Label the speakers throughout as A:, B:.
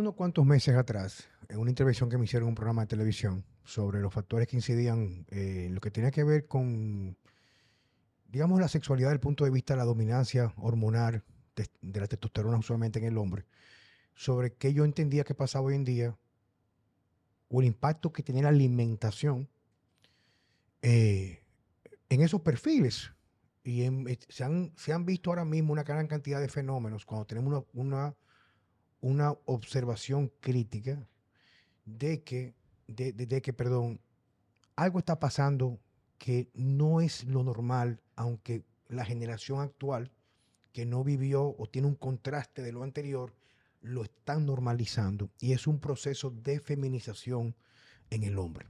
A: unos cuantos meses atrás, en una intervención que me hicieron en un programa de televisión sobre los factores que incidían eh, en lo que tenía que ver con, digamos, la sexualidad desde el punto de vista de la dominancia hormonal de, de la testosterona usualmente en el hombre, sobre qué yo entendía que pasaba hoy en día o el impacto que tenía la alimentación eh, en esos perfiles. Y en- eh, se, han, se han visto ahora mismo una gran cantidad de fenómenos cuando tenemos una, una, una observación crítica de que, de, de- que, perdón, algo está pasando que no es lo normal, aunque la generación actual que no vivió o tiene un contraste de lo anterior, lo están normalizando. Y es un proceso de feminización en el hombre.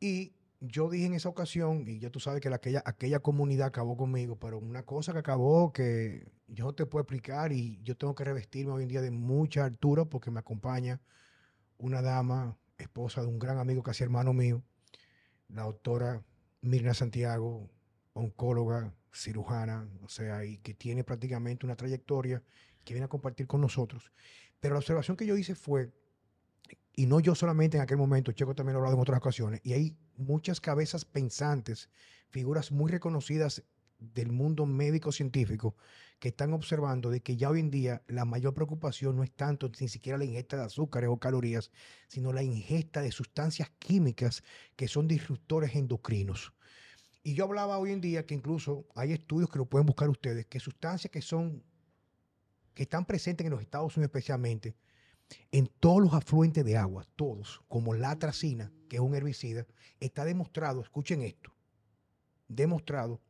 A: Y yo dije en esa ocasión, y ya tú sabes que la- aquella, aquella comunidad acabó conmigo, pero una cosa que acabó que yo no te puedo explicar y yo tengo que revestirme hoy en día de mucha altura porque me acompaña una dama, esposa de un gran amigo casi hermano mío, la doctora Mirna Santiago, oncóloga, cirujana, o sea, y que tiene prácticamente una trayectoria que viene a compartir con nosotros. Pero la observación que yo hice fue, y no yo solamente en aquel momento, Checo también lo ha hablado en otras ocasiones, y hay muchas cabezas pensantes, figuras muy reconocidas del mundo médico científico que están observando de que ya hoy en día la mayor preocupación no es tanto ni siquiera la ingesta de azúcares o calorías, sino la ingesta de sustancias químicas que son disruptores endocrinos. Y yo hablaba hoy en día que incluso hay estudios que lo pueden buscar ustedes, que sustancias que son, que están presentes en los Estados Unidos especialmente, en todos los afluentes de agua, todos, como la atracina, que es un herbicida, está demostrado, escuchen esto, demostrado,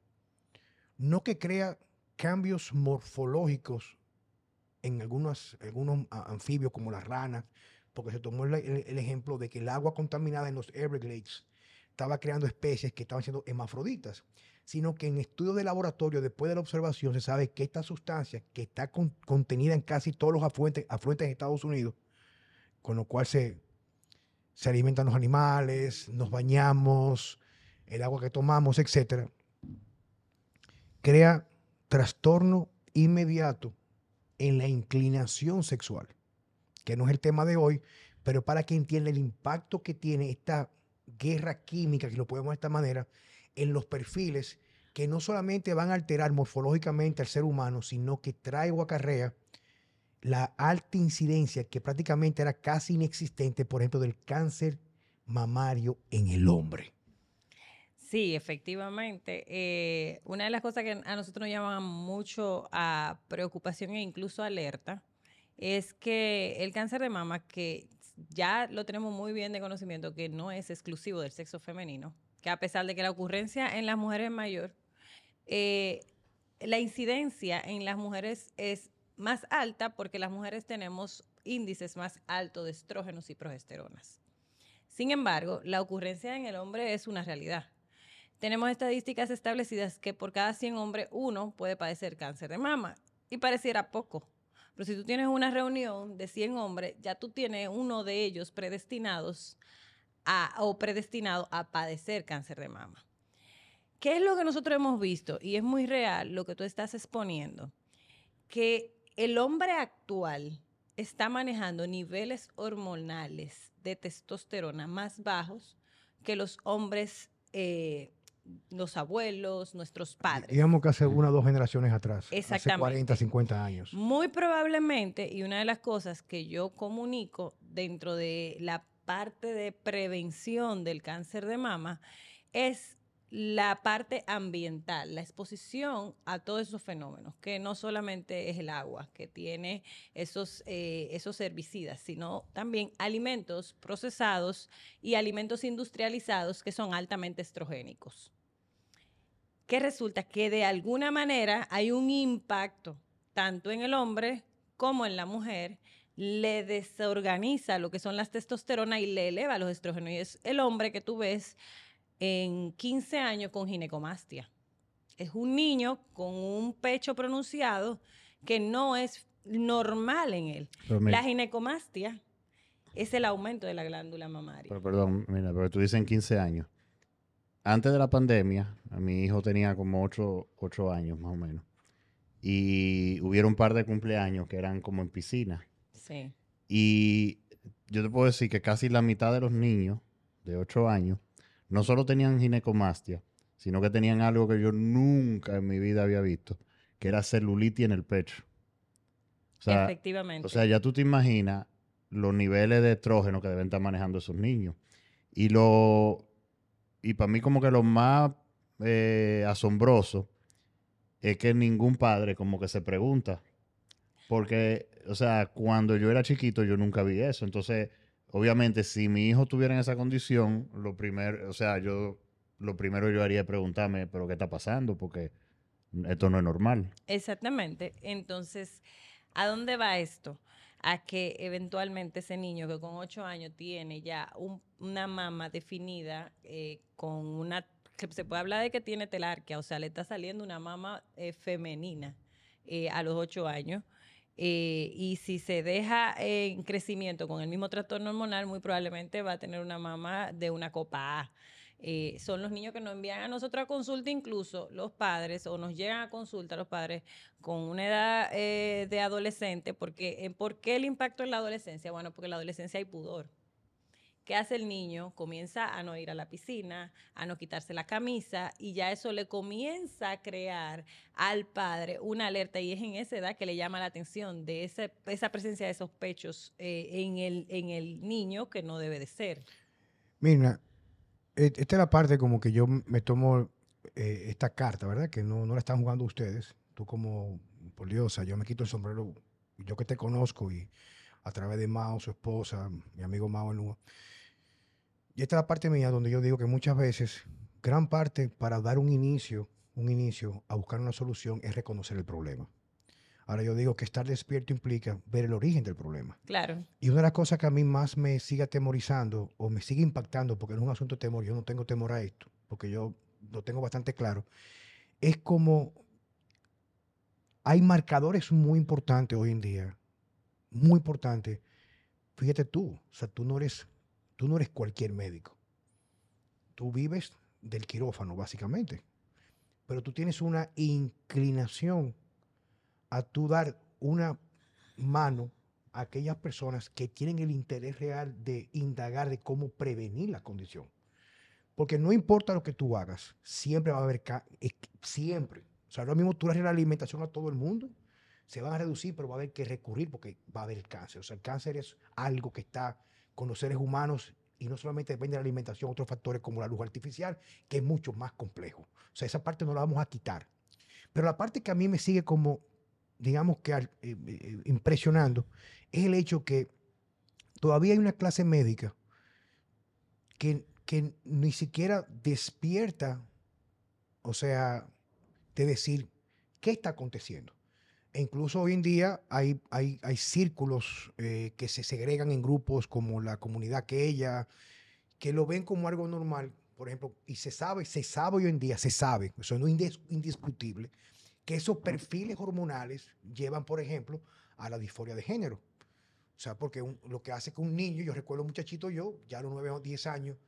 A: no que crea cambios morfológicos en algunos, algunos anfibios como las ranas, porque se tomó el ejemplo de que el agua contaminada en los Everglades estaba creando especies que estaban siendo hermafroditas, sino que en estudios de laboratorio, después de la observación, se sabe que esta sustancia, que está con- contenida en casi todos los afluentes, afluentes de Estados Unidos, con lo cual se, se alimentan los animales, nos bañamos, el agua que tomamos, etcétera, crea trastorno inmediato en la inclinación sexual, que no es el tema de hoy, pero para que entienda el impacto que tiene esta guerra química, que lo podemos de esta manera, en los perfiles que no solamente van a alterar morfológicamente al ser humano, sino que trae o acarrea la alta incidencia que prácticamente era casi inexistente, por ejemplo, del cáncer mamario en el hombre.
B: Sí, efectivamente. Eh, una de las cosas que a nosotros nos llaman mucho a preocupación e incluso alerta es que el cáncer de mama, que ya lo tenemos muy bien de conocimiento, que no es exclusivo del sexo femenino, que a pesar de que la ocurrencia en las mujeres es mayor, eh, la incidencia en las mujeres es más alta porque las mujeres tenemos índices más altos de estrógenos y progesteronas. Sin embargo, la ocurrencia en el hombre es una realidad. Tenemos estadísticas establecidas que por cada 100 hombres, uno puede padecer cáncer de mama. Y pareciera poco. Pero si tú tienes una reunión de 100 hombres, ya tú tienes uno de ellos predestinados a, o predestinado a padecer cáncer de mama. ¿Qué es lo que nosotros hemos visto? Y es muy real lo que tú estás exponiendo. Que el hombre actual está manejando niveles hormonales de testosterona más bajos que los hombres, eh, los abuelos, nuestros padres.
A: Digamos que hace una o dos generaciones atrás, hace
B: Exactamente.
A: 40, 50 años.
B: Muy probablemente, y una de las cosas que yo comunico dentro de la parte de prevención del cáncer de mama es la parte ambiental, la exposición a todos esos fenómenos, que no solamente es el agua, que tiene esos, eh, esos herbicidas, sino también alimentos procesados y alimentos industrializados que son altamente estrogénicos. Que resulta que de alguna manera hay un impacto tanto en el hombre como en la mujer, le desorganiza lo que son las testosterona y le eleva los estrógenos. Y es el hombre que tú ves en 15 años con ginecomastia. Es un niño con un pecho pronunciado que no es normal en él.
C: Pero
B: La ginecomastia es el aumento de la glándula mamaria.
C: pero perdón, mira, pero tú dices en 15 años. Antes de la pandemia, a mi hijo tenía como 8, años más o menos. Y hubieron un par de cumpleaños que eran como en piscina.
B: Sí.
C: Y yo te puedo decir que casi la mitad de los niños de 8 años no solo tenían ginecomastia, sino que tenían algo que yo nunca en mi vida había visto, que era celulitis en el pecho. O sea,
B: Efectivamente.
C: o sea, ya tú te imaginas los niveles de estrógeno que deben estar manejando esos niños. Y lo y para mí como que lo más eh, asombroso es que ningún padre como que se pregunta. Porque, o sea, cuando yo era chiquito yo nunca vi eso. Entonces, obviamente, si mi hijo tuviera en esa condición, lo primero, o sea, yo, lo primero yo haría es preguntarme, pero ¿qué está pasando? Porque esto no es normal.
B: Exactamente. Entonces, ¿a dónde va esto? A que eventualmente ese niño que con ocho años tiene ya un- una mama definida eh, con una, se puede hablar de que tiene telarquia, o sea, le está saliendo una mama eh, femenina eh, a los ocho años. Eh, y si se deja en crecimiento con el mismo trastorno hormonal, muy probablemente va a tener una mama de una copa A. Eh, son los niños que nos envían a nosotros a consulta, incluso los padres, o nos llegan a consulta los padres con una edad eh, de adolescente, porque eh, ¿por qué el impacto en la adolescencia? Bueno, porque en la adolescencia hay pudor. ¿Qué hace el niño? Comienza a no ir a la piscina, a no quitarse la camisa y ya eso le comienza a crear al padre una alerta y es en esa edad que le llama la atención de ese- esa presencia de esos pechos eh, en, el, en el niño que no debe de ser.
A: Mira, e- esta es la parte como que yo me tomo eh, esta carta, ¿verdad? Que no, no la están jugando ustedes. Tú como por Dios, yo me quito el sombrero, yo que te conozco y a través de Mao, su esposa, mi amigo Mao Enúa. Y esta es la parte mía donde yo digo que muchas veces, gran parte para dar un inicio, un inicio a buscar una solución es reconocer el problema. Ahora yo digo que estar despierto implica ver el origen del problema.
B: Claro,
A: Y una de las cosas que a mí más me sigue atemorizando o me sigue impactando, porque no es un asunto de temor, yo no tengo temor a esto, porque yo lo tengo bastante claro, es como hay marcadores muy importantes hoy en día, muy importantes. Fíjate tú, o sea, tú no eres, tú no eres cualquier médico. Tú vives del quirófano, básicamente. Pero tú tienes una inclinación a tú dar una mano a aquellas personas que tienen el interés real de indagar de cómo prevenir la condición. Porque no importa lo que tú hagas, siempre va a haber, siempre. O sea, ahora mismo tú das la alimentación a todo el mundo, se van a reducir, pero va a haber que recurrir porque va a haber cáncer. O sea, el cáncer es algo que está con los seres humanos y no solamente depende de la alimentación, otros factores como la luz artificial, que es mucho más complejo. O sea, esa parte no la vamos a quitar. Pero la parte que a mí me sigue como, digamos que eh, eh, impresionando, es el hecho que todavía hay una clase médica que, que ni siquiera despierta, o sea, de decir qué está aconteciendo. E incluso hoy en día hay, hay, hay círculos eh, que se segregan en grupos como la comunidad aquella, que lo ven como algo normal, por ejemplo, y se sabe, se sabe hoy en día, se sabe, eso no es indis- indiscutible, que esos perfiles hormonales llevan, por ejemplo, a la disforia de género. O sea, porque lo que hace que un niño, yo recuerdo un muchachito yo, ya a los 9 o 10 años,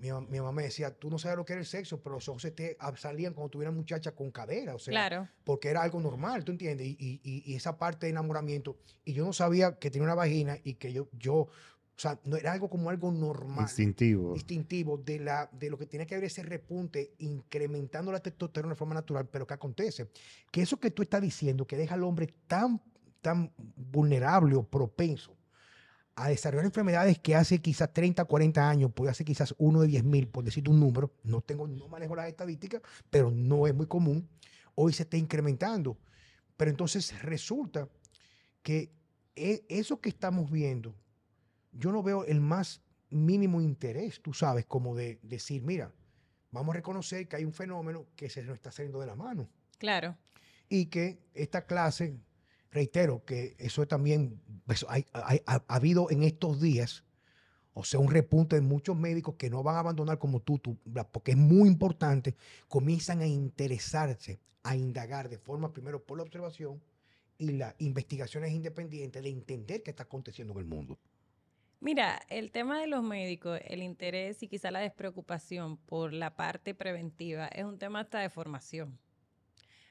A: mi, mi mamá me decía, tú no sabes lo que era el sexo, pero los ojos se te salían cuando tuvieran muchacha con cadera, o sea,
B: claro.
A: porque era algo normal, ¿tú entiendes? Y, y- y- esa parte de enamoramiento, y yo no sabía que tenía una vagina y que yo, yo, o sea, no era algo como algo normal
C: Instintivo.
A: distintivo de, la, de lo que tiene que haber ese repunte incrementando la testosterona de forma natural, pero ¿qué acontece? Que eso que tú estás diciendo, que deja al hombre tan, tan vulnerable o propenso a desarrollar enfermedades que hace quizás 30, 40 años, puede hacer quizás uno de 10 mil, por decirte un número, no tengo, no manejo las estadísticas, pero no es muy común, hoy se está incrementando. Pero entonces resulta que e- eso que estamos viendo, yo no veo el más mínimo interés, tú sabes, como de decir, mira, vamos a reconocer que hay un fenómeno que se nos está saliendo de la mano
B: Claro.
A: y que esta clase, reitero, que eso también eso hay- ha, ha habido en estos días, o sea, un repunte de muchos médicos que no van a abandonar como tú, tú, porque es muy importante, comienzan a interesarse, a indagar de forma primero por la observación y las investigaciones independientes de entender qué está aconteciendo en el mundo.
B: Mira, el tema de los médicos, el interés y quizá la despreocupación por la parte preventiva es un tema hasta de formación.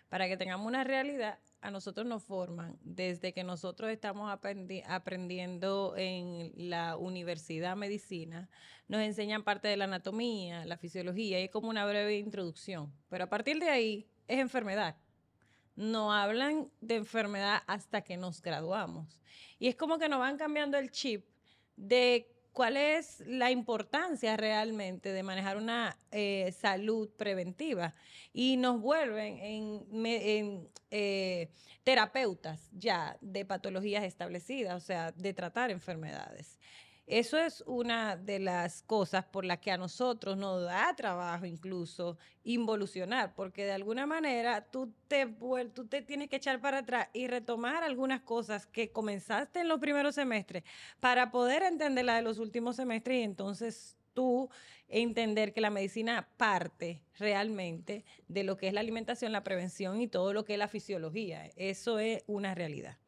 B: Para que tengamos una realidad, a nosotros nos forman desde que nosotros estamos aprendiendo en la universidad medicina, nos enseñan parte de la anatomía, la fisiología, y es como una breve introducción. Pero a partir de ahí es enfermedad. No hablan de enfermedad hasta que nos graduamos. Y es como que nos van cambiando el chip de cuál es la importancia realmente de manejar una eh, salud preventiva y nos vuelven en, eh, terapeutas ya de patologías establecidas, o sea, de tratar enfermedades. Eso es una de las cosas por las que a nosotros nos da trabajo incluso involucionar, porque de alguna manera tú te, te tienes que echar para atrás y retomar algunas cosas que comenzaste en los primeros semestres para poder entender la de los últimos semestres y entonces tú entender que la medicina parte realmente de lo que es la alimentación, la prevención y todo lo que es la fisiología. Eso es una realidad.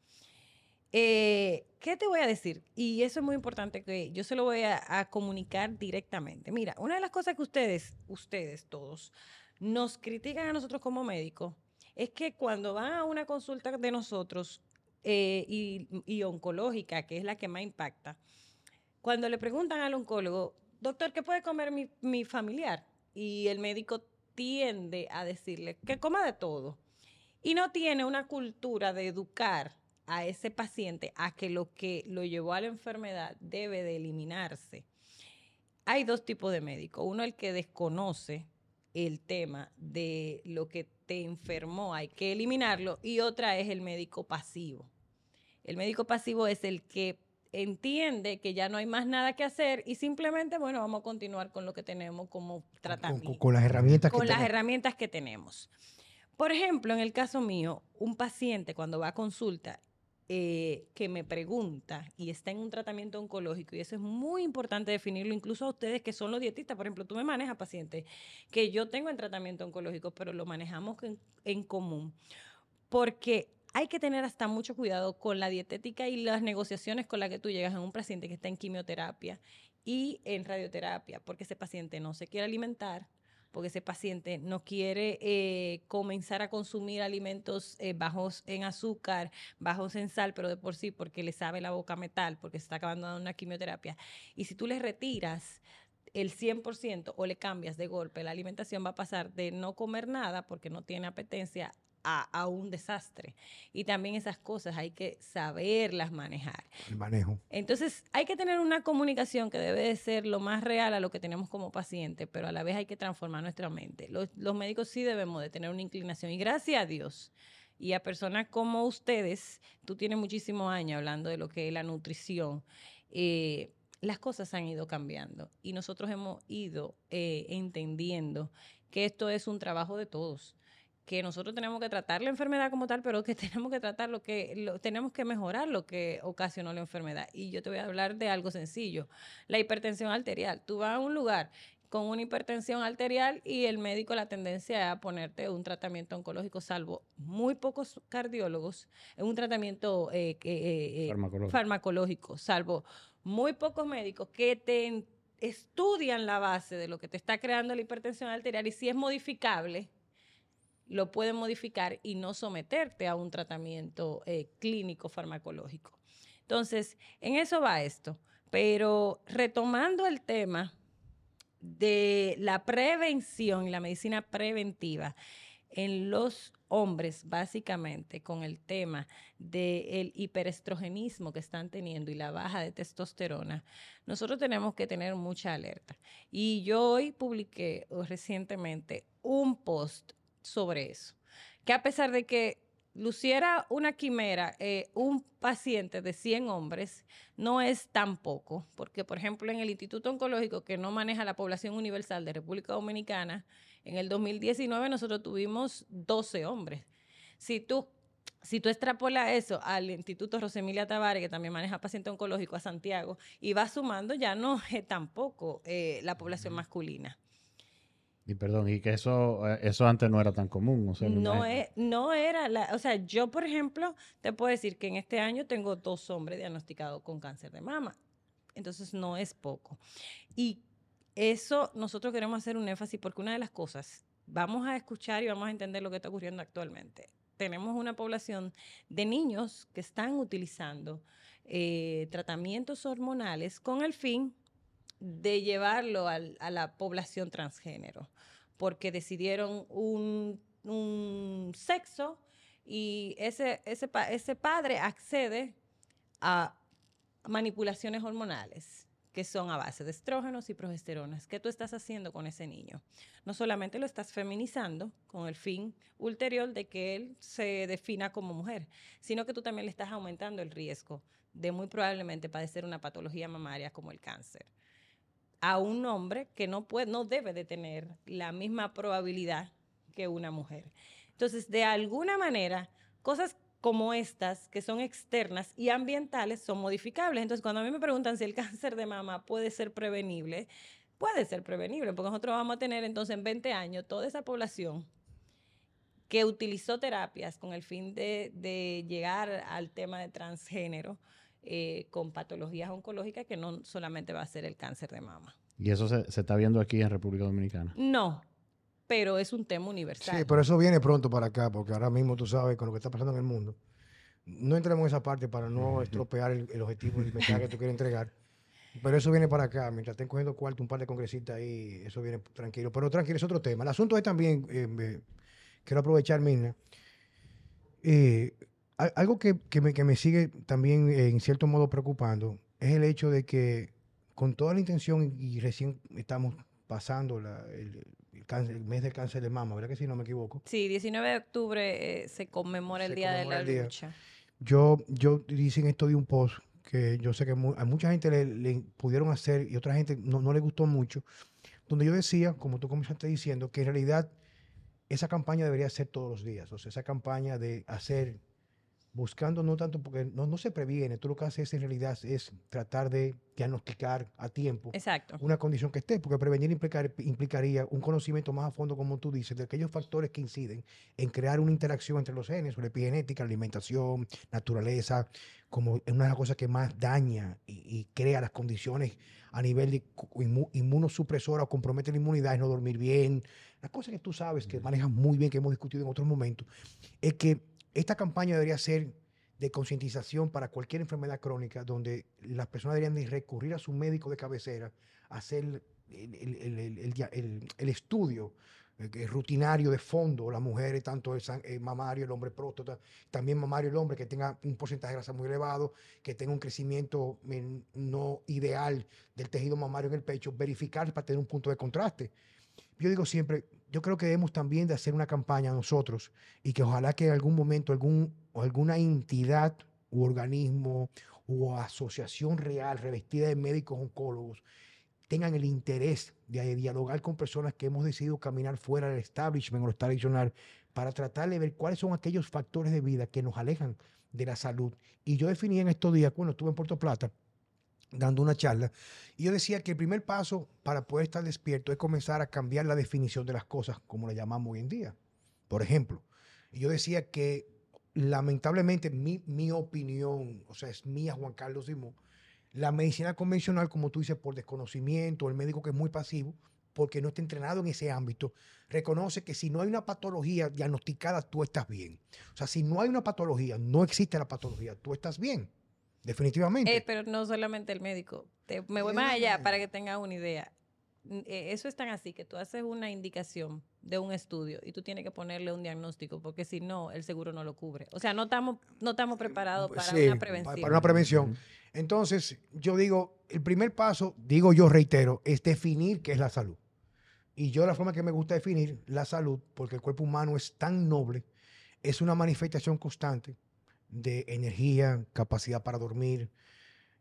B: Eh, ¿Qué te voy a decir? Y eso es muy importante que yo se lo voy a, comunicar directamente. Mira, una de las cosas que ustedes, ustedes todos, nos critican a nosotros como médicos es que cuando van a una consulta de nosotros eh, y, oncológica, que es la que más impacta, cuando le preguntan al oncólogo, doctor, ¿qué puede comer mi, mi familiar? Y el médico tiende a decirle que coma de todo. Y no tiene una cultura de educar a ese paciente a que lo que lo llevó a la enfermedad debe de eliminarse. Hay dos tipos de médicos. Uno el que desconoce el tema de lo que te enfermó, hay que eliminarlo, y otra es el médico pasivo. El médico pasivo es el que entiende que ya no hay más nada que hacer y simplemente, bueno, vamos a continuar con lo que tenemos como tratamiento.
A: Con, las herramientas
B: con las herramientas que tenemos. Por ejemplo, en el caso mío, un paciente cuando va a consulta eh, que me pregunta y está en un tratamiento oncológico, y eso es muy importante definirlo, incluso a ustedes que son los dietistas, por ejemplo, tú me manejas pacientes que yo tengo en tratamiento oncológico, pero lo manejamos en, común, porque hay que tener hasta mucho cuidado con la dietética y las negociaciones con las que tú llegas a un paciente que está en quimioterapia y en radioterapia, porque ese paciente no se quiere alimentar, porque ese paciente no quiere eh, comenzar a consumir alimentos eh, bajos en azúcar, bajos en sal, pero de por sí porque le sabe la boca metal, porque se está acabando una quimioterapia. Y si tú le retiras el 100% o le cambias de golpe, la alimentación va a pasar de no comer nada porque no tiene apetencia a, un desastre. Y también esas cosas hay que saberlas manejar.
A: El manejo.
B: Entonces hay que tener una comunicación que debe de ser lo más real a lo que tenemos como paciente, pero a la vez hay que transformar nuestra mente. Los, médicos sí debemos de tener una inclinación y gracias a Dios. Y a personas como ustedes, tú tienes muchísimos años hablando de lo que es la nutrición. Eh, las cosas han ido cambiando y nosotros hemos ido eh, entendiendo que esto es un trabajo de todos que nosotros tenemos que tratar la enfermedad como tal, pero que tenemos que tratar lo que, tenemos que mejorar lo que ocasionó la enfermedad. Y yo te voy a hablar de algo sencillo, la hipertensión arterial. Tú vas a un lugar con una hipertensión arterial y el médico la tendencia es a ponerte un tratamiento oncológico, salvo muy pocos cardiólogos, un tratamiento eh, eh, eh, farmacológico, salvo muy pocos médicos que te estudian la base de lo que te está creando la hipertensión arterial y si es modificable, lo pueden modificar y no someterte a un tratamiento eh, clínico farmacológico. Entonces, en eso va esto. Pero retomando el tema de la prevención, la medicina preventiva en los hombres, básicamente con el tema del hiperestrogenismo que están teniendo y la baja de testosterona, nosotros tenemos que tener mucha alerta. Y yo hoy publiqué recientemente un post sobre eso. Que a pesar de que luciera una quimera, eh, un paciente de 100 hombres no es tan poco, porque por ejemplo en el Instituto Oncológico, que no maneja la población universal de República Dominicana, en el 2019 nosotros tuvimos 12 hombres. Si tú, si tú extrapolas eso al Instituto Rosemilia Tavares, que también maneja paciente oncológico a Santiago, y vas sumando, ya no es tampoco eh, la población masculina.
C: Y perdón, y que eso, eh, eso antes no era tan común.
B: no, es, no era, la, o sea, yo por ejemplo, te puedo decir que en este año tengo dos hombres diagnosticados con cáncer de mama. Entonces no es poco. Y eso nosotros queremos hacer un énfasis porque una de las cosas vamos a escuchar y vamos a entender lo que está ocurriendo actualmente. Tenemos una población de niños que están utilizando eh, tratamientos hormonales con el fin de llevarlo a la población transgénero, porque decidieron un, un sexo y ese, ese, ese padre accede a manipulaciones hormonales que son a base de estrógenos y progesteronas. ¿Qué tú estás haciendo con ese niño? No solamente lo estás feminizando con el fin ulterior de que él se defina como mujer, sino que tú también le estás aumentando el riesgo de muy probablemente padecer una patología mamaria como el cáncer a un hombre que no puede, no debe de tener la misma probabilidad que una mujer. Entonces, de alguna manera, cosas como estas, que son externas y ambientales, son modificables. Entonces, cuando a mí me preguntan si el cáncer de mama puede ser prevenible, puede ser prevenible, porque nosotros vamos a tener entonces en 20 años toda esa población que utilizó terapias con el fin de, de llegar al tema de transgénero eh, con patologías oncológicas que no solamente va a ser el cáncer de mama.
C: Y eso se, se está viendo aquí en República Dominicana.
B: No, pero es un tema universal.
A: Sí, pero eso viene pronto para acá, porque ahora mismo tú sabes con lo que está pasando en el mundo. No entremos en esa parte para no estropear el, el objetivo y el mensaje que tú quieres entregar. Pero eso viene para acá. Mientras estén cogiendo cuarto un par de congresistas ahí, eso viene tranquilo. Pero tranquilo, es otro tema. El asunto es también, eh, me- quiero aprovechar, Mirna, eh, algo que, que me, que me sigue también eh, en cierto modo preocupando es el hecho de que con toda la intención y recién estamos pasando la- el, el cáncer- el mes del cáncer de mama, ¿verdad que sí? No me equivoco.
B: Sí, 19 de octubre eh, se conmemora el
A: Se
B: Día de
A: conmemora
B: la
A: el día.
B: Lucha.
A: Yo, yo dicen esto de un post que yo sé que mu- a mucha gente le, le pudieron hacer y otra gente no, no le gustó mucho, donde yo decía, como tú comenzaste diciendo, que en realidad esa campaña debería ser todos los días. O sea, esa campaña de hacer, buscando no tanto, porque no, no se previene, tú lo que haces en realidad es tratar de diagnosticar a tiempo
B: Exacto.
A: una condición que esté, porque prevenir implicar- implicaría un conocimiento más a fondo, como tú dices, de aquellos factores que inciden en crear una interacción entre los genes, la epigenética, alimentación, naturaleza, como es una de las cosas que más daña y, y crea las condiciones a nivel de inmunosupresora o compromete la inmunidad, es no dormir bien, las cosas que tú sabes, que manejas muy bien, que hemos discutido en otros momentos, es que esta campaña debería ser de concientización para cualquier enfermedad crónica, donde las personas deberían de recurrir a su médico de cabecera, hacer el, el- estudio eh, rutinario de fondo, las mujeres, tanto el, el mamario, el hombre próstata, también mamario el hombre que tenga un porcentaje de grasa muy elevado, que tenga un crecimiento men- no ideal del tejido mamario en el pecho, verificar para tener un punto de contraste. Yo digo siempre, yo creo que debemos también de hacer una campaña nosotros y que ojalá que en algún momento algún, alguna entidad u organismo o asociación real revestida de médicos oncólogos tengan el interés de dialogar con personas que hemos decidido caminar fuera del establishment o lo tradicional para tratar de ver cuáles son aquellos factores de vida que nos alejan de la salud. Y yo definí en estos días, cuando estuve en Puerto Plata, dando una charla, y yo decía que el primer paso para poder estar despierto es comenzar a cambiar la definición de las cosas, como la llamamos hoy en día. Por ejemplo, yo decía que lamentablemente mi, mi opinión, o sea, es mía, Juan Carlos Simón, la medicina convencional, como tú dices, por desconocimiento, el médico que es muy pasivo, porque no está entrenado en ese ámbito, reconoce que si no hay una patología diagnosticada, tú estás bien. O sea, si no hay una patología, no existe la patología, tú estás bien. Definitivamente.
B: Eh, pero no solamente el médico. Te- me voy más allá para que tengas una idea. Eh, Eso es tan así que tú haces una indicación de un estudio y tú tienes que ponerle un diagnóstico porque si no, el seguro no lo cubre. O sea, no estamos no estamos preparados para
A: Sí,
B: una prevención.
A: Para una prevención. Entonces, yo digo, el primer paso, digo yo, reitero, es definir qué es la salud. Y yo la forma que me gusta definir la salud, porque el cuerpo humano es tan noble, es una manifestación constante de energía, capacidad para dormir,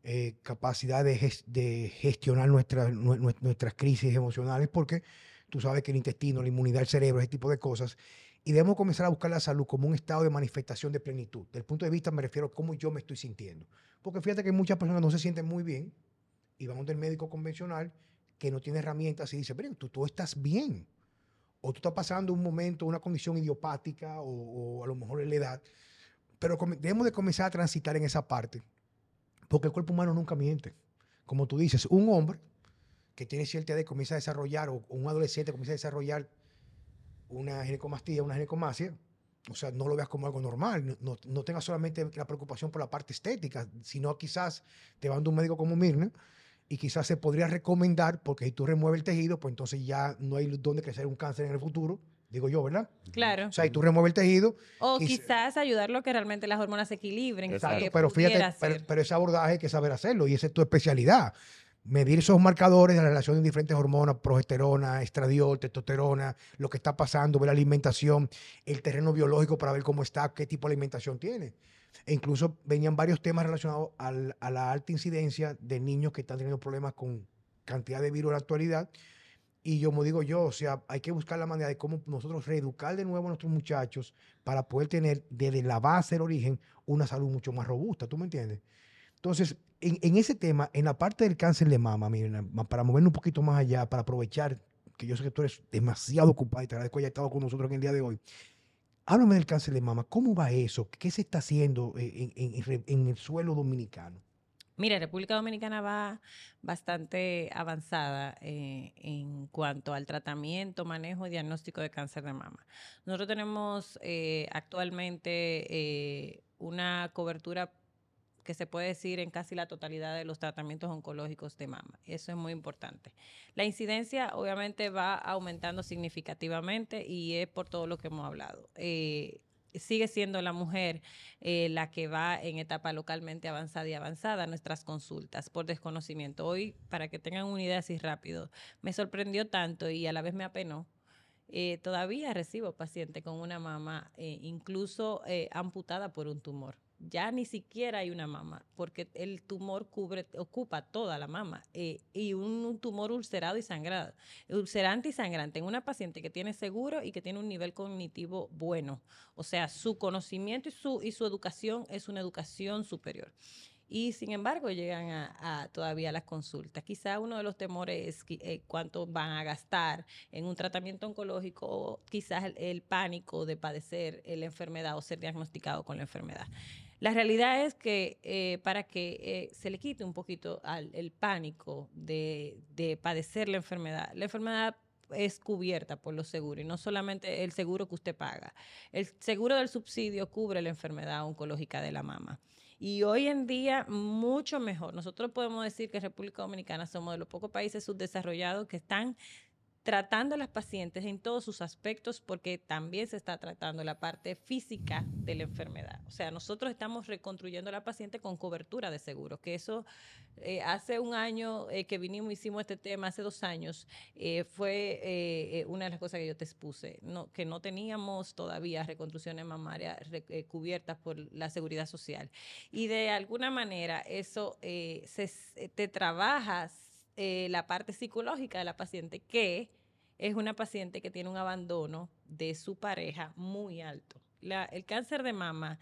A: eh, capacidad de, ges- de gestionar nuestras nue- nue- nuestras crisis emocionales, porque tú sabes que el intestino, la inmunidad, el cerebro, ese tipo de cosas. Y debemos comenzar a buscar la salud como un estado de manifestación de plenitud. Del punto de vista me refiero a cómo yo me estoy sintiendo. Porque fíjate que muchas personas no se sienten muy bien y van donde el médico convencional que no tiene herramientas y dice, pero tú, tú estás bien. O tú estás pasando un momento, una condición idiopática o, o a lo mejor es la edad. Pero debemos de comenzar a transitar en esa parte. Porque el cuerpo humano nunca miente. Como tú dices, un hombre que tiene cierta edad comienza a desarrollar, o, un adolescente comienza a desarrollar una ginecomastía, una ginecomastia, o sea, no lo veas como algo normal, no, no tengas solamente la preocupación por la parte estética, sino quizás te van de un médico como Mirna y quizás se podría recomendar, porque si tú remueves el tejido, pues entonces ya no hay donde crecer un cáncer en el futuro, digo yo, ¿verdad?
B: Claro.
A: O sea, y tú remueves el tejido.
B: O quizás ayudarlo a que realmente las hormonas se equilibren.
A: Exacto, pero fíjate, pero, ese abordaje hay que saber hacerlo y esa es tu especialidad. Medir esos marcadores de la relación de diferentes hormonas, progesterona, estradiol, testosterona, lo que está pasando, ver la alimentación, el terreno biológico para ver cómo está, qué tipo de alimentación tiene. E incluso venían varios temas relacionados a la alta incidencia de niños que están teniendo problemas con cantidad de virus en la actualidad y yo, como digo yo, o sea, hay que buscar la manera de cómo nosotros reeducar de nuevo a nuestros muchachos para poder tener desde la base, el origen, una salud mucho más robusta. ¿Tú me entiendes? Entonces, en, ese tema, en la parte del cáncer de mama, miren, para movernos un poquito más allá, para aprovechar que yo sé que tú eres demasiado ocupado y te agradezco que hayas estado con nosotros en el día de hoy. Háblame del cáncer de mama. ¿Cómo va eso? ¿Qué se está haciendo en, en el suelo dominicano?
B: Mira, República Dominicana va bastante avanzada eh, en cuanto al tratamiento, manejo y diagnóstico de cáncer de mama. Nosotros tenemos eh, actualmente eh, una cobertura que se puede decir en casi la totalidad de los tratamientos oncológicos de mama. Eso es muy importante. La incidencia obviamente va aumentando significativamente y es por todo lo que hemos hablado sigue siendo la mujer eh, la que va en etapa localmente avanzada y avanzada nuestras consultas por desconocimiento. Hoy, para que tengan una idea así rápido, me sorprendió tanto y a la vez me apenó. Eh, todavía recibo pacientes con una mama eh, incluso amputada por un tumor ya ni siquiera hay una mama, porque el tumor cubre, ocupa toda la mama eh, y un, tumor ulcerado y sangrado, ulcerante y sangrante en una paciente que tiene seguro y que tiene un nivel cognitivo bueno. O sea, su conocimiento y su, y su educación es una educación superior y sin embargo llegan a, todavía las consultas. Quizá uno de los temores es eh, cuánto van a gastar en un tratamiento oncológico o quizás el, pánico de padecer la enfermedad o ser diagnosticado con la enfermedad. La realidad es que eh, para que eh, se le quite un poquito al, el pánico de, de padecer la enfermedad, la enfermedad es cubierta por los seguros y no solamente el seguro que usted paga. El seguro del subsidio cubre la enfermedad oncológica de la mama. Y hoy en día, mucho mejor. Nosotros podemos decir que República Dominicana somos de los pocos países subdesarrollados que están tratando a las pacientes en todos sus aspectos porque también se está tratando la parte física de la enfermedad. O sea, nosotros estamos reconstruyendo a la paciente con cobertura de seguro, que eso eh, hace un año eh, que vinimos, hicimos este tema, hace dos años, eh, fue una de las cosas que yo te expuse, no, que no teníamos todavía reconstrucciones mamarias cubiertas por la seguridad social. Y de alguna manera eso se, te trabajas la parte psicológica de la paciente, que es una paciente que tiene un abandono de su pareja muy alto. el cáncer de mama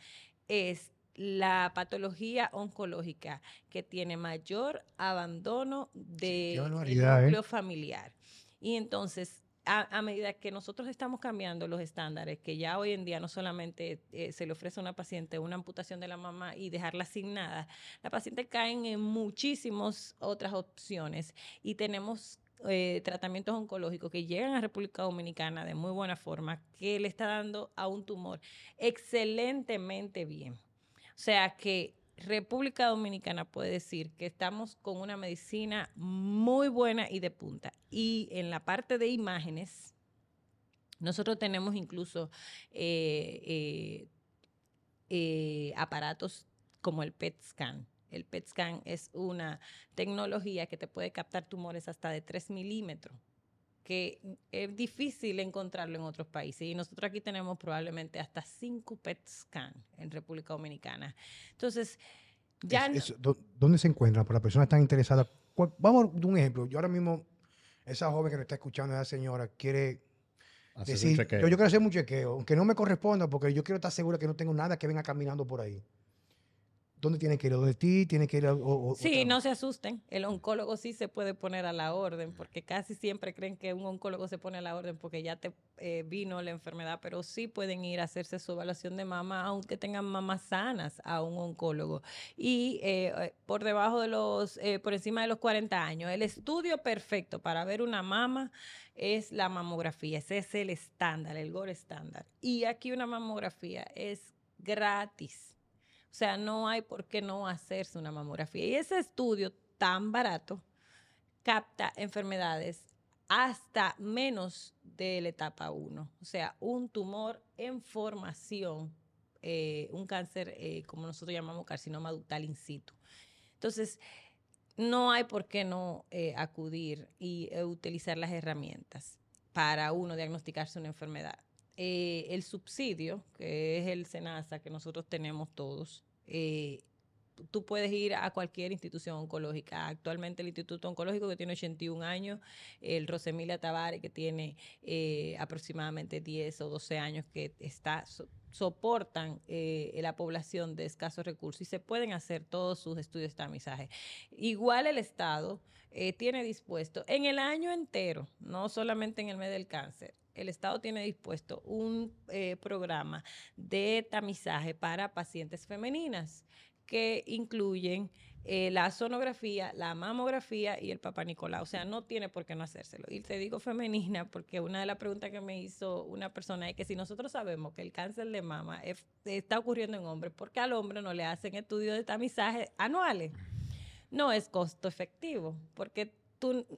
B: es la patología oncológica que tiene mayor abandono de
A: ¿eh?
B: núcleo familiar. Y entonces, a, medida que nosotros estamos cambiando los estándares, que ya hoy en día no solamente eh, se le ofrece a una paciente una amputación de la mamá y dejarla asignada, la paciente cae en muchísimas otras opciones y tenemos eh, tratamientos oncológicos que llegan a República Dominicana de muy buena forma, que le está dando a un tumor excelentemente bien. O sea que República Dominicana puede decir que estamos con una medicina muy buena y de punta. Y en la parte de imágenes, nosotros tenemos incluso eh, eh, aparatos como el PET scan. El PET scan es una tecnología que te puede captar tumores hasta de 3 milímetros que es difícil encontrarlo en otros países. Y nosotros aquí tenemos probablemente hasta cinco PET scan en República Dominicana. Entonces, ya...
A: ¿Dónde se encuentran para las personas que están interesadas? Vamos a un ejemplo. Yo ahora mismo, esa joven que nos está escuchando, esa señora, quiere decir, yo, yo, quiero hacer un chequeo, aunque no me corresponda, porque yo quiero estar segura que no tengo nada que venga caminando por ahí. ¿Dónde tiene que ir? ¿Dónde ti? ¿Tiene que ir a, o- o-
B: Sí, no se asusten. El oncólogo sí se puede poner a la orden, porque casi siempre creen que un oncólogo se pone a la orden porque ya te eh, vino la enfermedad, pero sí pueden ir a hacerse su evaluación de mama, aunque tengan mamas sanas, a un oncólogo. Y eh, por debajo de los, eh, por encima de los 40 años, el estudio perfecto para ver una mama es la mamografía. Ese es el estándar, el gold estándar. Y aquí una mamografía es gratis. O sea, no hay por qué no hacerse una mamografía. Y ese estudio tan barato capta enfermedades hasta menos de la etapa 1. O sea, un tumor en formación, eh, un cáncer, eh, como nosotros llamamos carcinoma ductal in situ. Entonces, no hay por qué no eh, acudir y utilizar las herramientas para uno diagnosticarse una enfermedad. Eh, el subsidio, que es el SENASA que nosotros tenemos todos, eh, tú puedes ir a cualquier institución oncológica. Actualmente el Instituto Oncológico que tiene 81 años, el Rosemilia Tavares que tiene eh, aproximadamente 10 o 12 años que está so- soportan la población de escasos recursos y se pueden hacer todos sus estudios de tamizaje. Igual el Estado tiene dispuesto en el año entero, no solamente en el mes del cáncer, el Estado tiene dispuesto un eh, programa de tamizaje para pacientes femeninas que incluyen eh, la sonografía, la mamografía y el papá Nicolau. O sea, no tiene por qué no hacérselo. Y te digo femenina porque una de las preguntas que me hizo una persona es que si nosotros sabemos que el cáncer de mama es- está ocurriendo en hombres, ¿por qué al hombre no le hacen estudios de tamizaje anuales? No es costo efectivo, porque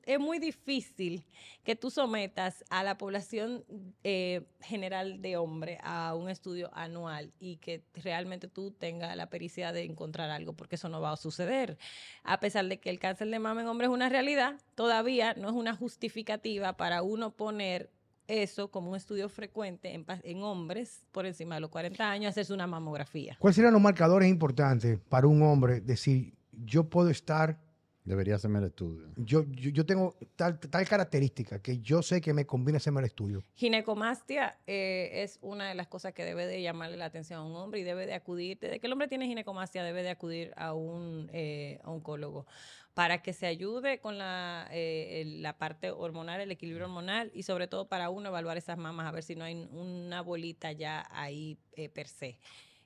B: es muy difícil que tú sometas a la población eh, general de hombre a un estudio anual y que realmente tú tengas la pericia de encontrar algo, porque eso no va a suceder. A pesar de que el cáncer de mama en hombre es una realidad, todavía no es una justificativa para uno poner eso como un estudio frecuente en, en hombres por encima de los 40 años, hacerse una mamografía.
A: ¿Cuáles serían los marcadores importantes para un hombre decir, yo puedo estar,
C: Debería hacerme el estudio.
A: yo, yo, yo tengo tal, tal característica que yo sé que me conviene hacerme el estudio?
B: Ginecomastia eh, es una de las cosas que debe de llamarle la atención a un hombre y debe de acudir, desde que el hombre tiene ginecomastia, debe de acudir a un eh, oncólogo para que se ayude con la, eh, el- la parte hormonal, el equilibrio hormonal y sobre todo para uno evaluar esas mamas, a ver si no hay una bolita ya ahí eh, per se.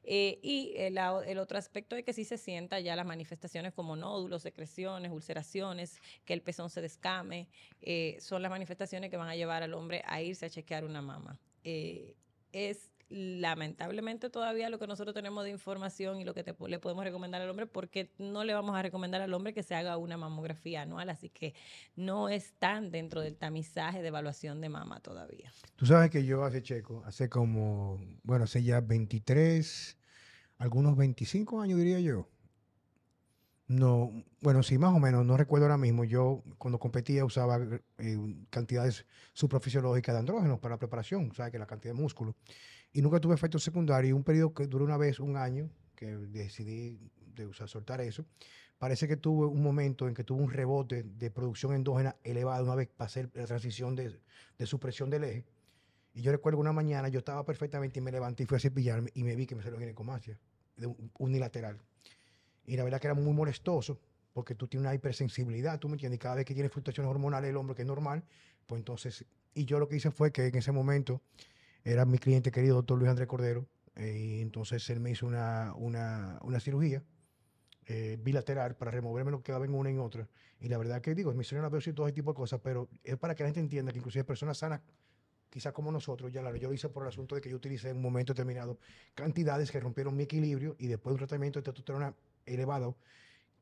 B: Eh, y el, otro aspecto es que sí se sienta ya las manifestaciones como nódulos, secreciones, ulceraciones, que el pezón se descame, eh, son las manifestaciones que van a llevar al hombre a irse a chequear una mama. Eh, es lamentablemente todavía lo que nosotros tenemos de información y lo que te le podemos recomendar al hombre, porque no le vamos a recomendar al hombre que se haga una mamografía anual, así que no están dentro del tamizaje de evaluación de mama todavía.
A: Tú sabes que yo hace checo, hace como, bueno, hace ya 23, algunos 25 años diría yo. No, bueno, sí, más o menos, no recuerdo ahora mismo. Yo cuando competía usaba eh, cantidades suprafisiológicas de andrógenos para la preparación, sabes que la cantidad de músculo. Y nunca tuve efectos secundarios. Y un periodo que duró una vez, un año, que decidí de usar, soltar eso. Parece que tuve un momento en que tuve un rebote de producción endógena elevada una vez pasé la transición de, de supresión del eje. Y yo recuerdo una mañana, yo estaba perfectamente y me levanté y fui a cepillarme y me vi que me salió ginecomastia unilateral. Y la verdad que era muy molestoso porque tú tienes una hipersensibilidad, tú me entiendes, y cada vez que tiene fluctuaciones hormonales el hombre que es normal, pues entonces, y yo lo que hice fue que en ese momento era mi cliente querido, doctor Luis Andrés Cordero, eh, y entonces él me hizo una, una, una cirugía eh, bilateral para removerme lo que quedaba en una y en otra. Y la verdad que digo, me hicieron la y todo ese tipo de cosas, pero es para que la gente entienda que inclusive personas sanas, quizás como nosotros, ya la, yo lo hice por el asunto de que yo utilicé en un momento determinado cantidades que rompieron mi equilibrio y después de un tratamiento de testosterona elevado,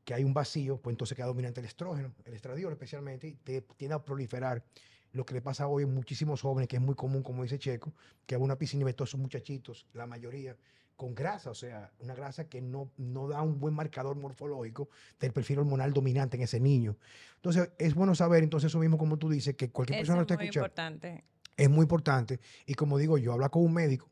A: que hay un vacío, pues entonces queda dominante el estrógeno, el estradiol especialmente, y te tiende a proliferar lo que le pasa hoy en muchísimos jóvenes, que es muy común, como dice Checo, que a una piscina y ve todos esos muchachitos, la mayoría, con grasa, o sea, una grasa que no, no da un buen marcador morfológico del perfil hormonal dominante en ese niño. Entonces, es bueno saber, entonces, eso mismo como tú dices, que cualquier
B: Eso
A: persona lo
B: es
A: está
B: muy
A: escuchando
B: importante.
A: es muy importante. Y como digo yo, habla con un médico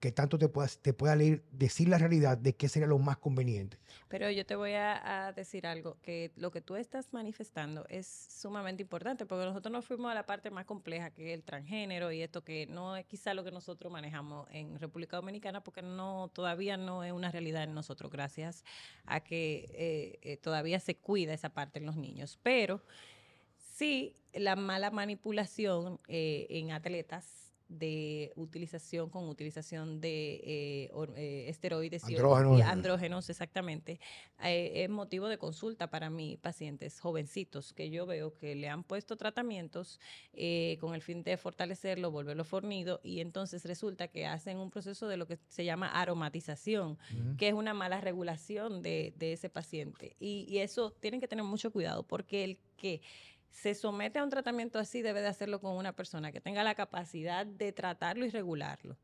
A: que tanto te pueda, te pueda leer, decir la realidad de qué sería lo más conveniente.
B: Pero yo te voy a, decir algo, que lo que tú estás manifestando es sumamente importante, porque nosotros nos fuimos a la parte más compleja, que es el transgénero y esto que no es quizá lo que nosotros manejamos en República Dominicana, porque no todavía no es una realidad en nosotros, gracias a que eh, eh, todavía se cuida esa parte en los niños. Pero sí, la mala manipulación eh, en atletas de utilización con utilización de eh, eh, esteroides
A: andrógenos,
B: y, andrógenos. exactamente eh, es motivo de consulta para mis pacientes jovencitos que yo veo que le han puesto tratamientos con el fin de fortalecerlo volverlo fornido y entonces resulta que hacen un proceso de lo que se llama aromatización que es una mala regulación de, de ese paciente. Y, y eso tienen que tener mucho cuidado porque el que se somete a un tratamiento así, debe de hacerlo con una persona que tenga la capacidad de tratarlo y regularlo.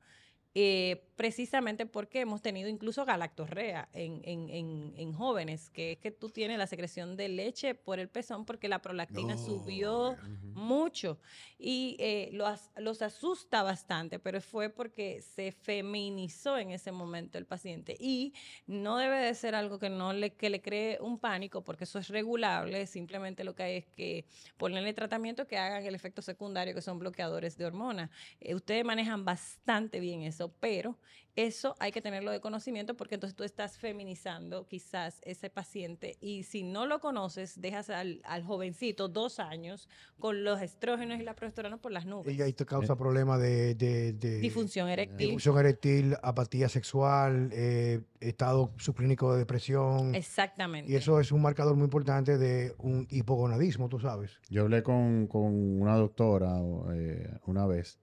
B: Eh, precisamente porque hemos tenido incluso galactorrea en, en, en, jóvenes, que es que tú tienes la secreción de leche por el pezón porque la prolactina subió mucho y eh, los, los, asusta bastante, pero fue porque se feminizó en ese momento el paciente y no debe de ser algo que no le, que le cree un pánico porque eso es regulable, simplemente lo que hay es que ponerle tratamiento que hagan el efecto secundario que son bloqueadores de hormonas. Eh, ustedes manejan bastante bien eso pero eso hay que tenerlo de conocimiento porque entonces tú estás feminizando quizás ese paciente y si no lo conoces, dejas al, jovencito dos años con los estrógenos y la progesterona por las nubes.
A: Y ahí te causa eh. problemas de,
B: disfunción eréctil.
A: Disfunción eréctil, apatía sexual, eh, estado subclínico de depresión.
B: Exactamente.
A: Y eso es un marcador muy importante de un hipogonadismo, tú sabes.
C: Yo hablé con, una doctora eh, una vez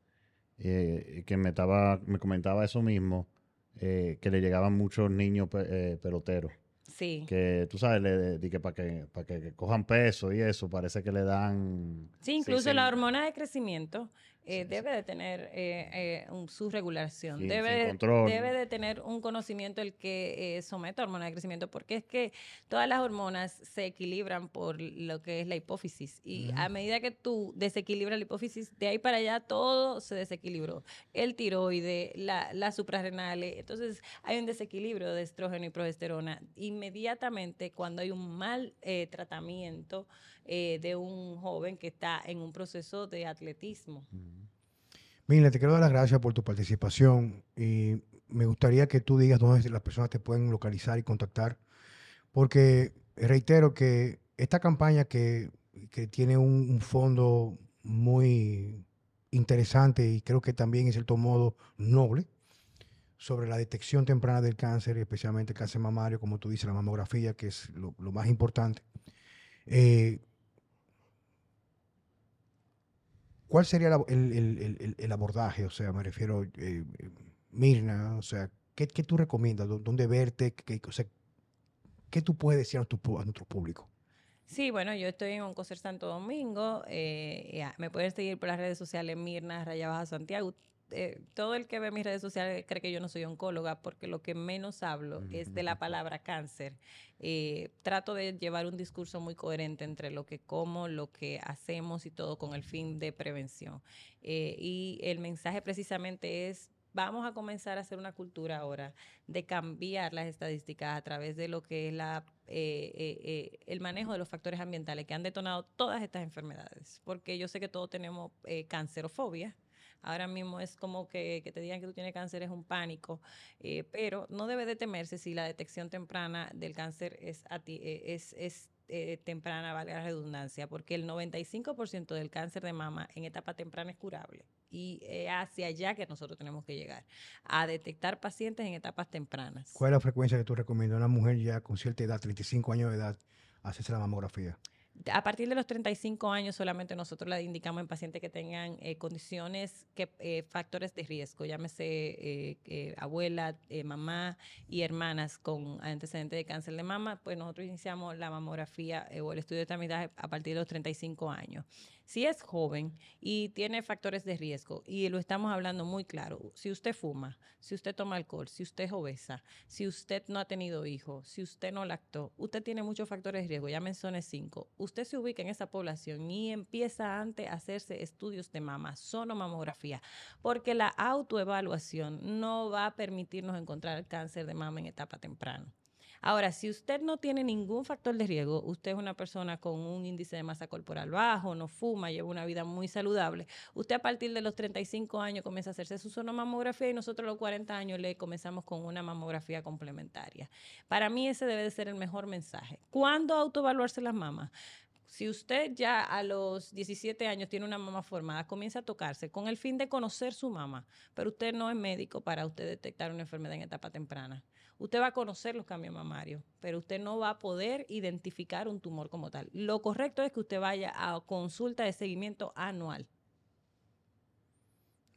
C: eh, que me, estaba, me comentaba eso mismo, eh, que le llegaban muchos niños eh, peloteros.
B: Sí.
C: Que tú sabes, le, que para que, para que cojan peso y eso, parece que le dan...
B: Sí, incluso la hormona de crecimiento eh, debe de tener eh, eh, su regulación, debe, debe de tener un conocimiento el que someta a hormona de crecimiento, porque es que todas las hormonas se equilibran por lo que es la hipófisis y a medida que tú desequilibras la hipófisis, de ahí para allá todo se desequilibró, el tiroide, la, la suprarrenales, entonces hay un desequilibrio de estrógeno y progesterona. Inmediatamente cuando hay un mal tratamiento, eh, de un joven que está en un proceso de atletismo.
A: Mira, te quiero dar las gracias por tu participación y me gustaría que tú digas dónde las personas te pueden localizar y contactar, porque reitero que esta campaña que, tiene un, fondo muy interesante y creo que también es cierto modo noble sobre la detección temprana del cáncer, especialmente el cáncer mamario, como tú dices, la mamografía, que es lo, más importante. Eh, ¿Cuál sería el, abordaje? O sea, me refiero, eh, Mirna, o sea, ¿qué, tú recomiendas? ¿Dónde verte? ¿Qué, o sea, ¿qué tú puedes decir a, tu, a nuestro público?
B: Sí, bueno, yo estoy en Oncocer Santo Domingo. Eh, me pueden seguir por las redes sociales Mirna Raya Baja Santiago. Eh, todo el que ve mis redes sociales cree que yo no soy oncóloga porque lo que menos hablo es de la palabra cáncer. Eh, trato de llevar un discurso muy coherente entre lo que como, lo que hacemos y todo con el fin de prevención. Eh, y el mensaje precisamente es vamos a comenzar a hacer una cultura ahora de cambiar las estadísticas a través de lo que es la, el manejo de los factores ambientales que han detonado todas estas enfermedades. Porque yo sé que todos tenemos cancerofobia, Ahora mismo es como que, te digan que tú tienes cáncer es un pánico, eh, pero no debe de temerse si la detección temprana del cáncer es, eh, es, eh, temprana, vale la redundancia, porque el 95% del cáncer de mama en etapa temprana es curable. Y es hacia allá que nosotros tenemos que llegar, a detectar pacientes en etapas tempranas.
A: ¿Cuál es la frecuencia que tú recomiendas a una mujer ya con cierta edad, 35 años de edad, hacerse la mamografía?
B: A partir de los 35 años solamente nosotros la indicamos en pacientes que tengan eh, condiciones, que eh, factores de riesgo, llámese eh, abuela, mamá y hermanas con antecedentes de cáncer de mama, pues nosotros iniciamos la mamografía o el estudio de tamizaje a partir de los 35 años. Si es joven y tiene factores de riesgo, y lo estamos hablando muy claro, si usted fuma, si usted toma alcohol, si usted es obesa, si usted no ha tenido hijos, si usted no lactó, usted tiene muchos factores de riesgo, ya mencioné cinco, usted se ubica en esa población y empieza antes a hacerse estudios de mama, sonomamografía, porque la autoevaluación no va a permitirnos encontrar cáncer de mama en etapa temprana. Ahora, si usted no tiene ningún factor de riesgo, usted es una persona con un índice de masa corporal bajo, no fuma, lleva una vida muy saludable, usted a partir de los 35 años comienza a hacerse su sonomamografía y nosotros a los 40 años le comenzamos con una mamografía complementaria. Para mí ese debe de ser el mejor mensaje. ¿Cuándo autoevaluarse las mamas? Si usted ya a los 17 años tiene una mamá formada, comienza a tocarse con el fin de conocer su mamá, pero usted no es médico para usted detectar una enfermedad en etapa temprana. Usted va a conocer los cambios mamarios, pero usted no va a poder identificar un tumor como tal. Lo correcto es que usted vaya a consulta de seguimiento anual.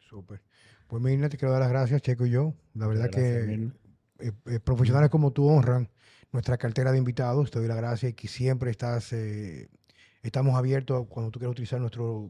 A: Súper. Pues Mirna, te quiero dar las gracias, Checo y yo. La verdad que eh, eh, profesionales como tú honran nuestra cartera de invitados. Te doy las gracias y que siempre estás eh, Estamos abiertos cuando tú quieras utilizar nuestros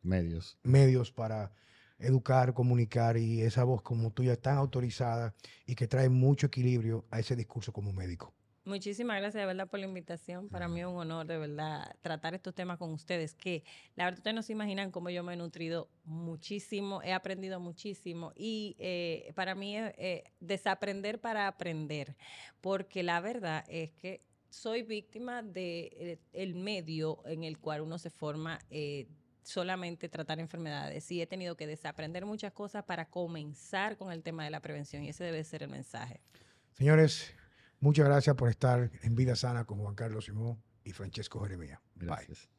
C: medios.
A: medios para educar, comunicar y esa voz como tuya tan autorizada y que trae mucho equilibrio a ese discurso como médico.
B: Muchísimas gracias de verdad por la invitación. Para mí es un honor de verdad tratar estos temas con ustedes, que la verdad ustedes no se imaginan cómo yo me he nutrido muchísimo, he aprendido muchísimo y eh, para mí es eh, desaprender para aprender, porque la verdad es que soy víctima del de, el medio en el cual uno se forma. Eh, solamente tratar enfermedades y he tenido que desaprender muchas cosas para comenzar con el tema de la prevención y ese debe ser el mensaje.
A: Señores, muchas gracias por estar en Vida Sana con Juan Carlos Simón y Francesco Jeremía.
C: Gracias.